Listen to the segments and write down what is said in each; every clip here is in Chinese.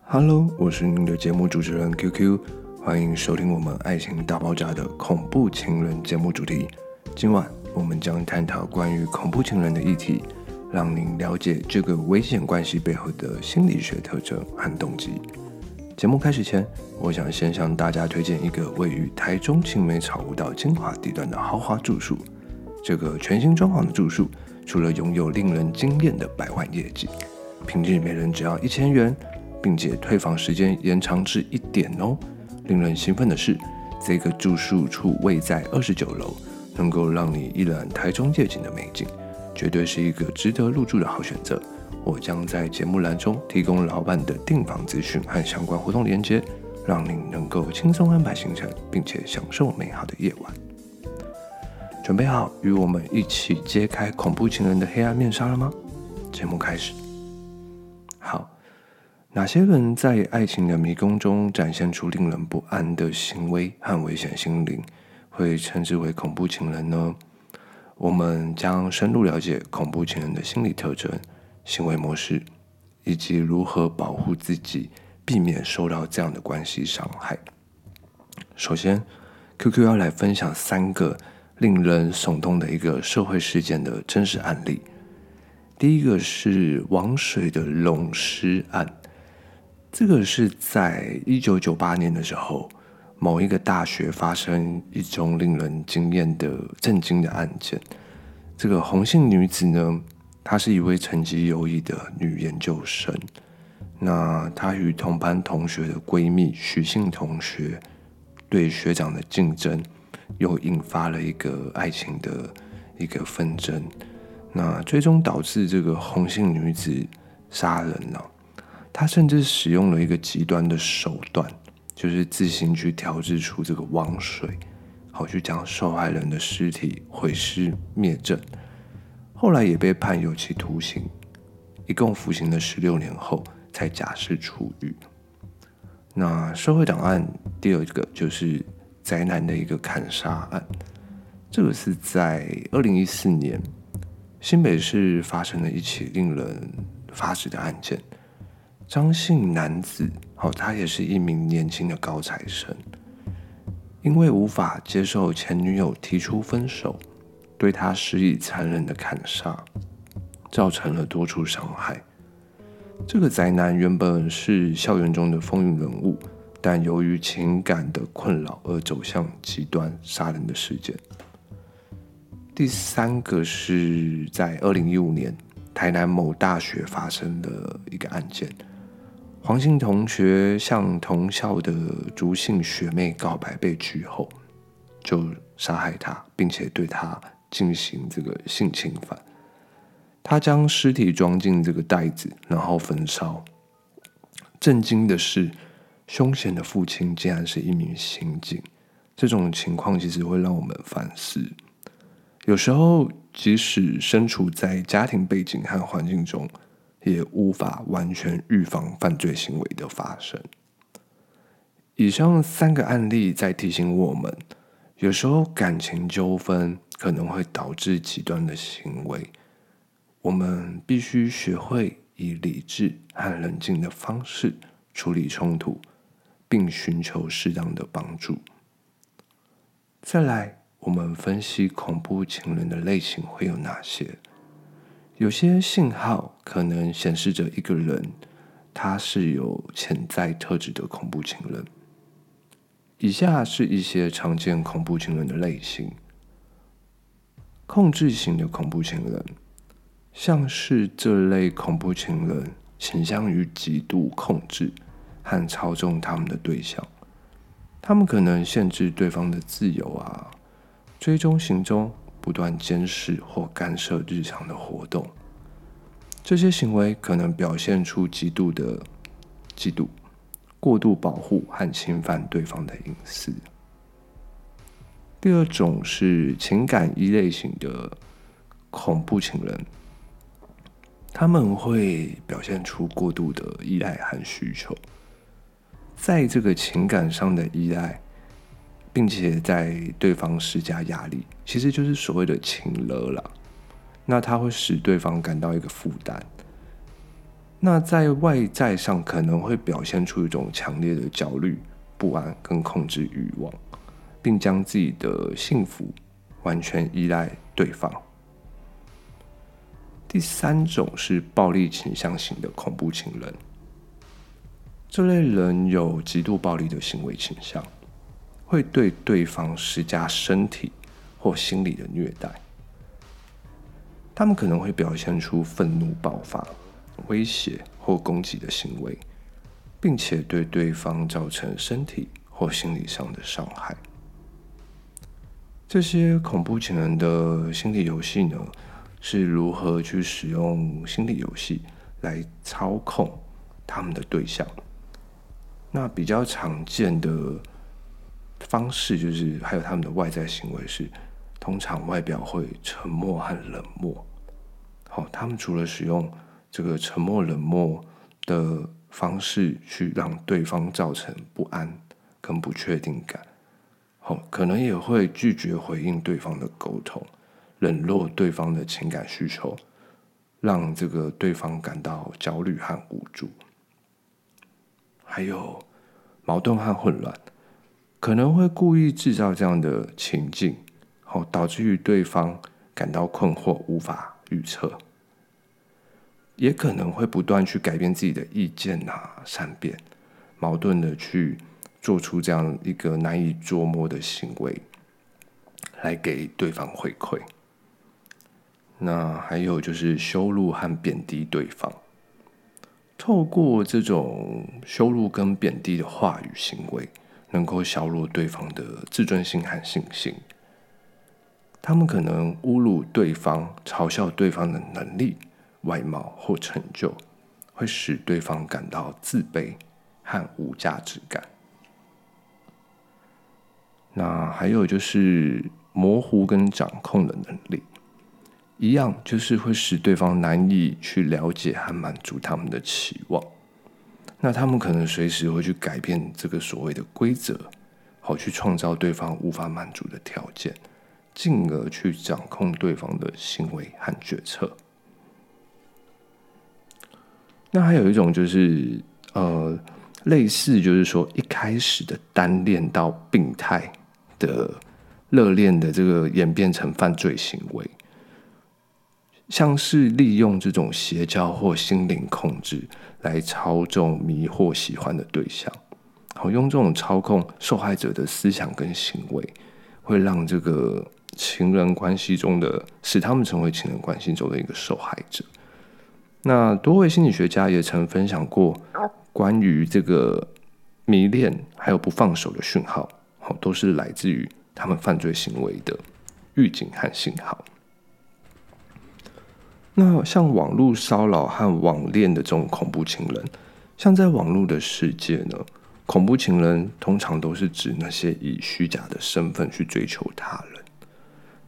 Hello，我是您的节目主持人 QQ，欢迎收听我们爱情大爆炸的恐怖情人节目主题。今晚我们将探讨关于恐怖情人的议题，让您了解这个危险关系背后的心理学特征和动机。节目开始前，我想先向大家推荐一个位于台中青梅草悟道精华地段的豪华住宿。这个全新装潢的住宿，除了拥有令人惊艳的百万业绩，平日每人只要一千元。并且退房时间延长至一点哦。令人兴奋的是，这个住宿处位在二十九楼，能够让你一览台中夜景的美景，绝对是一个值得入住的好选择。我将在节目栏中提供老板的订房资讯和相关活动链接，让您能够轻松安排行程，并且享受美好的夜晚。准备好与我们一起揭开恐怖情人的黑暗面纱了吗？节目开始。哪些人在爱情的迷宫中展现出令人不安的行为和危险心灵，会称之为恐怖情人呢？我们将深入了解恐怖情人的心理特征、行为模式，以及如何保护自己，避免受到这样的关系伤害。首先，QQ 要来分享三个令人耸动的一个社会事件的真实案例。第一个是王水的龙尸案。这个是在一九九八年的时候，某一个大学发生一宗令人惊艳的震惊的案件。这个红姓女子呢，她是一位成绩优异的女研究生。那她与同班同学的闺蜜许姓同学对学长的竞争，又引发了一个爱情的一个纷争。那最终导致这个红姓女子杀人了。他甚至使用了一个极端的手段，就是自行去调制出这个汪水，好去将受害人的尸体毁尸灭证。后来也被判有期徒刑，一共服刑了十六年后才假释出狱。那社会档案第二个就是宅男的一个砍杀案，这个是在二零一四年新北市发生了一起令人发指的案件。张姓男子，好，他也是一名年轻的高材生，因为无法接受前女友提出分手，对他施以残忍的砍杀，造成了多处伤害。这个宅男原本是校园中的风云人物，但由于情感的困扰而走向极端杀人的事件。第三个是在二零一五年台南某大学发生的一个案件。黄姓同学向同校的朱姓学妹告白被拒后，就杀害她，并且对她进行这个性侵犯。他将尸体装进这个袋子，然后焚烧。震惊的是，凶嫌的父亲竟然是一名刑警。这种情况其实会让我们反思：有时候，即使身处在家庭背景和环境中。也无法完全预防犯罪行为的发生。以上三个案例在提醒我们，有时候感情纠纷可能会导致极端的行为，我们必须学会以理智和冷静的方式处理冲突，并寻求适当的帮助。再来，我们分析恐怖情人的类型会有哪些？有些信号可能显示着一个人，他是有潜在特质的恐怖情人。以下是一些常见恐怖情人的类型：控制型的恐怖情人，像是这类恐怖情人倾向于极度控制和操纵他们的对象，他们可能限制对方的自由啊，追踪行踪。不断监视或干涉日常的活动，这些行为可能表现出极度的嫉妒、过度保护和侵犯对方的隐私。第二种是情感依类型的恐怖情人，他们会表现出过度的依赖和需求，在这个情感上的依赖。并且在对方施加压力，其实就是所谓的情勒啦。那他会使对方感到一个负担。那在外在上可能会表现出一种强烈的焦虑、不安跟控制欲望，并将自己的幸福完全依赖对方。第三种是暴力倾向型的恐怖情人，这类人有极度暴力的行为倾向，会对对方施加身体或心理的虐待。他们可能会表现出愤怒爆发、威胁或攻击的行为，并且对对方造成身体或心理上的伤害。这些恐怖情人的心理游戏呢，是如何去使用心理游戏来操控他们的对象？那比较常见的方式就是，还有他们的外在行为是。通常外表会沉默和冷漠，好，他们除了使用这个沉默冷漠的方式去让对方造成不安跟不确定感，好，可能也会拒绝回应对方的沟通，冷落对方的情感需求，让这个对方感到焦虑和无助，还有矛盾和混乱，可能会故意制造这样的情境。哦，导致于对方感到困惑，无法预测，也可能会不断去改变自己的意见啊，善变，矛盾的去做出这样一个难以捉摸的行为，来给对方回馈。那还有就是羞辱和贬低对方，透过这种羞辱跟贬低的话语行为，能够削弱对方的自尊心和信心。他们可能侮辱对方，嘲笑对方的能力、外貌或成就，会使对方感到自卑和无价值感。那还有就是模糊跟掌控的能力，一样就是会使对方难以去了解和满足他们的期望。那他们可能随时会去改变这个所谓的规则，好去创造对方无法满足的条件。进而去掌控对方的行为和决策。那还有一种就是，呃，类似就是说，一开始的单恋到病态的热恋的这个演变成犯罪行为，像是利用这种邪教或心灵控制来操纵、迷惑喜欢的对象，好用这种操控受害者的思想跟行为，会让这个。情人关系中的，使他们成为情人关系中的一个受害者。那多位心理学家也曾分享过关于这个迷恋还有不放手的讯号，好，都是来自于他们犯罪行为的预警和信号。那像网络骚扰和网恋的这种恐怖情人，像在网络的世界呢，恐怖情人通常都是指那些以虚假的身份去追求他人。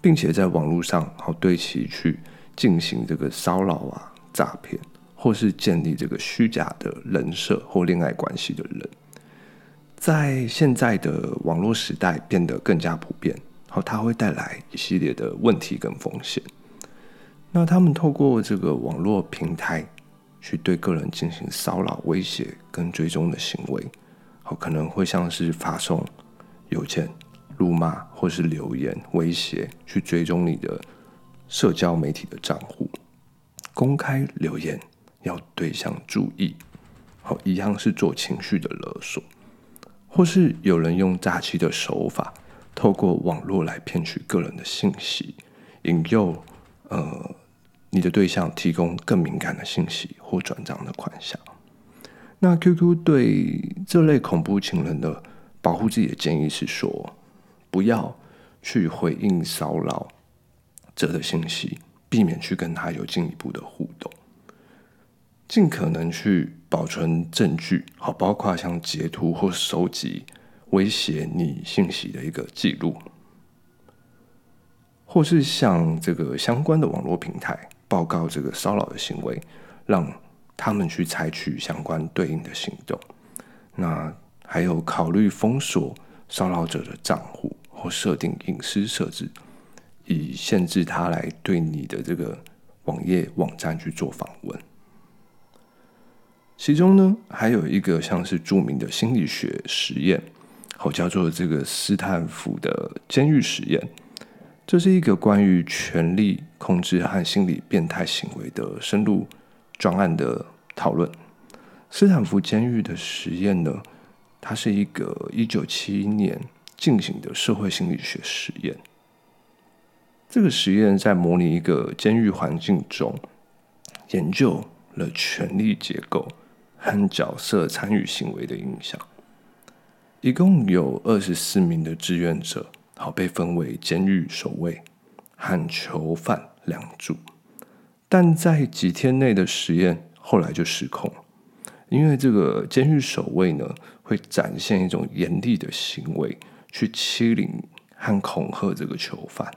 并且在网络上好对其去进行这个骚扰啊、诈骗，或是建立这个虚假的人设或恋爱关系的人，在现在的网络时代变得更加普遍。好，它会带来一系列的问题跟风险。那他们透过这个网络平台去对个人进行骚扰、威胁跟追踪的行为，好，可能会像是发送邮件。辱骂或是留言威胁，去追踪你的社交媒体的账户，公开留言要对象注意，好，一样是做情绪的勒索，或是有人用诈欺的手法，透过网络来骗取个人的信息，引诱呃你的对象提供更敏感的信息或转账的款项。那 QQ 对这类恐怖情人的保护自己的建议是说，不要去回应骚扰者的信息，避免去跟他有进一步的互动，尽可能去保存证据，好，包括像截图或收集威胁你信息的一个记录，或是像这个相关的网络平台报告这个骚扰的行为，让他们去采取相关对应的行动。那还有考虑封锁骚扰者的账户。或设定隐私设置，以限制他来对你的这个网页网站去做访问。其中呢，还有一个像是著名的心理学实验，好叫做这个斯坦福的监狱实验。这是一个关于权力控制和心理变态行为的深入专案的讨论。斯坦福监狱的实验呢，它是一个一九七一年进行的社会心理学实验。这个实验在模拟一个监狱环境中，研究了权力结构和角色参与行为的影响。一共有二十四名的志愿者。好，被分为监狱守卫和囚犯两组，但在几天内的实验后来就失控，因为这个监狱守卫呢，会展现一种严厉的行为，去欺凌和恐吓这个囚犯，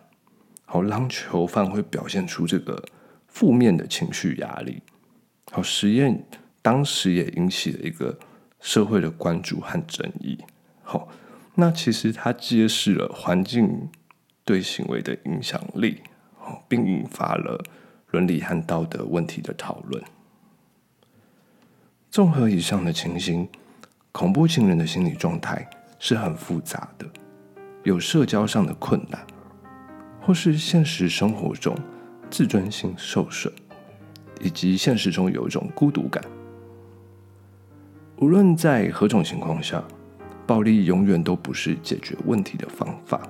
好让囚犯会表现出这个负面的情绪压力。好，实验当时也引起了一个社会的关注和争议。好。那其实它揭示了环境对行为的影响力，并引发了伦理和道德问题的讨论。综合以上的情形，恐怖情人的心理状态是很复杂的，有社交上的困难，或是现实生活中自尊心受损，以及现实中有一种孤独感。无论在何种情况下。暴力永远都不是解决问题的方法。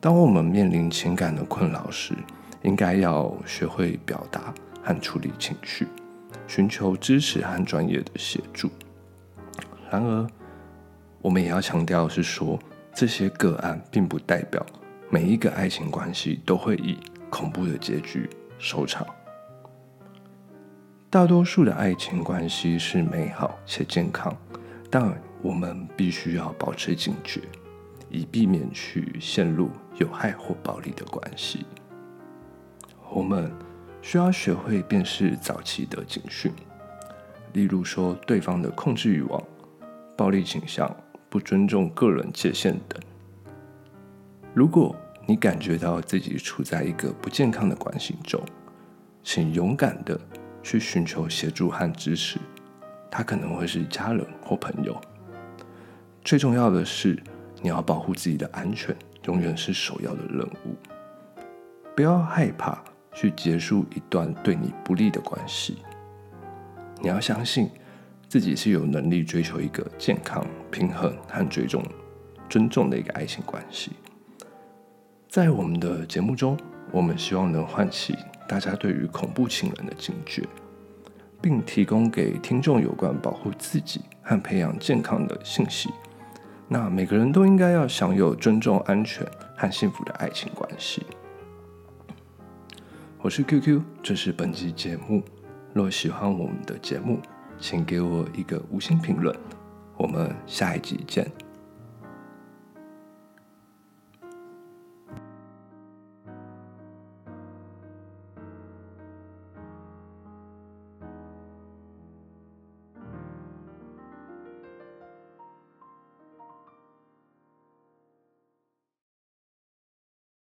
当我们面临情感的困扰时，应该要学会表达和处理情绪，寻求支持和专业的协助。然而，我们也要强调是说，这些个案并不代表每一个爱情关系都会以恐怖的结局收场。大多数的爱情关系是美好且健康，但我们必须要保持警觉，以避免去陷入有害或暴力的关系。我们需要学会辨识早期的警讯，例如说对方的控制欲望、暴力倾向、不尊重个人界限等。如果你感觉到自己处在一个不健康的关系中，请勇敢地去寻求协助和支持，他可能会是家人或朋友。最重要的是，你要保护自己的安全，永远是首要的任务。不要害怕去结束一段对你不利的关系。你要相信自己是有能力追求一个健康、平衡和追踪、尊重的一个爱情关系。在我们的节目中，我们希望能唤起大家对于恐怖情人的警觉，并提供给听众有关保护自己和培养健康的信息。那每个人都应该要享有尊重、安全和幸福的爱情关系。我是 QQ，这是本期节目。若喜欢我们的节目，请给我一个五星评论。我们下一集见。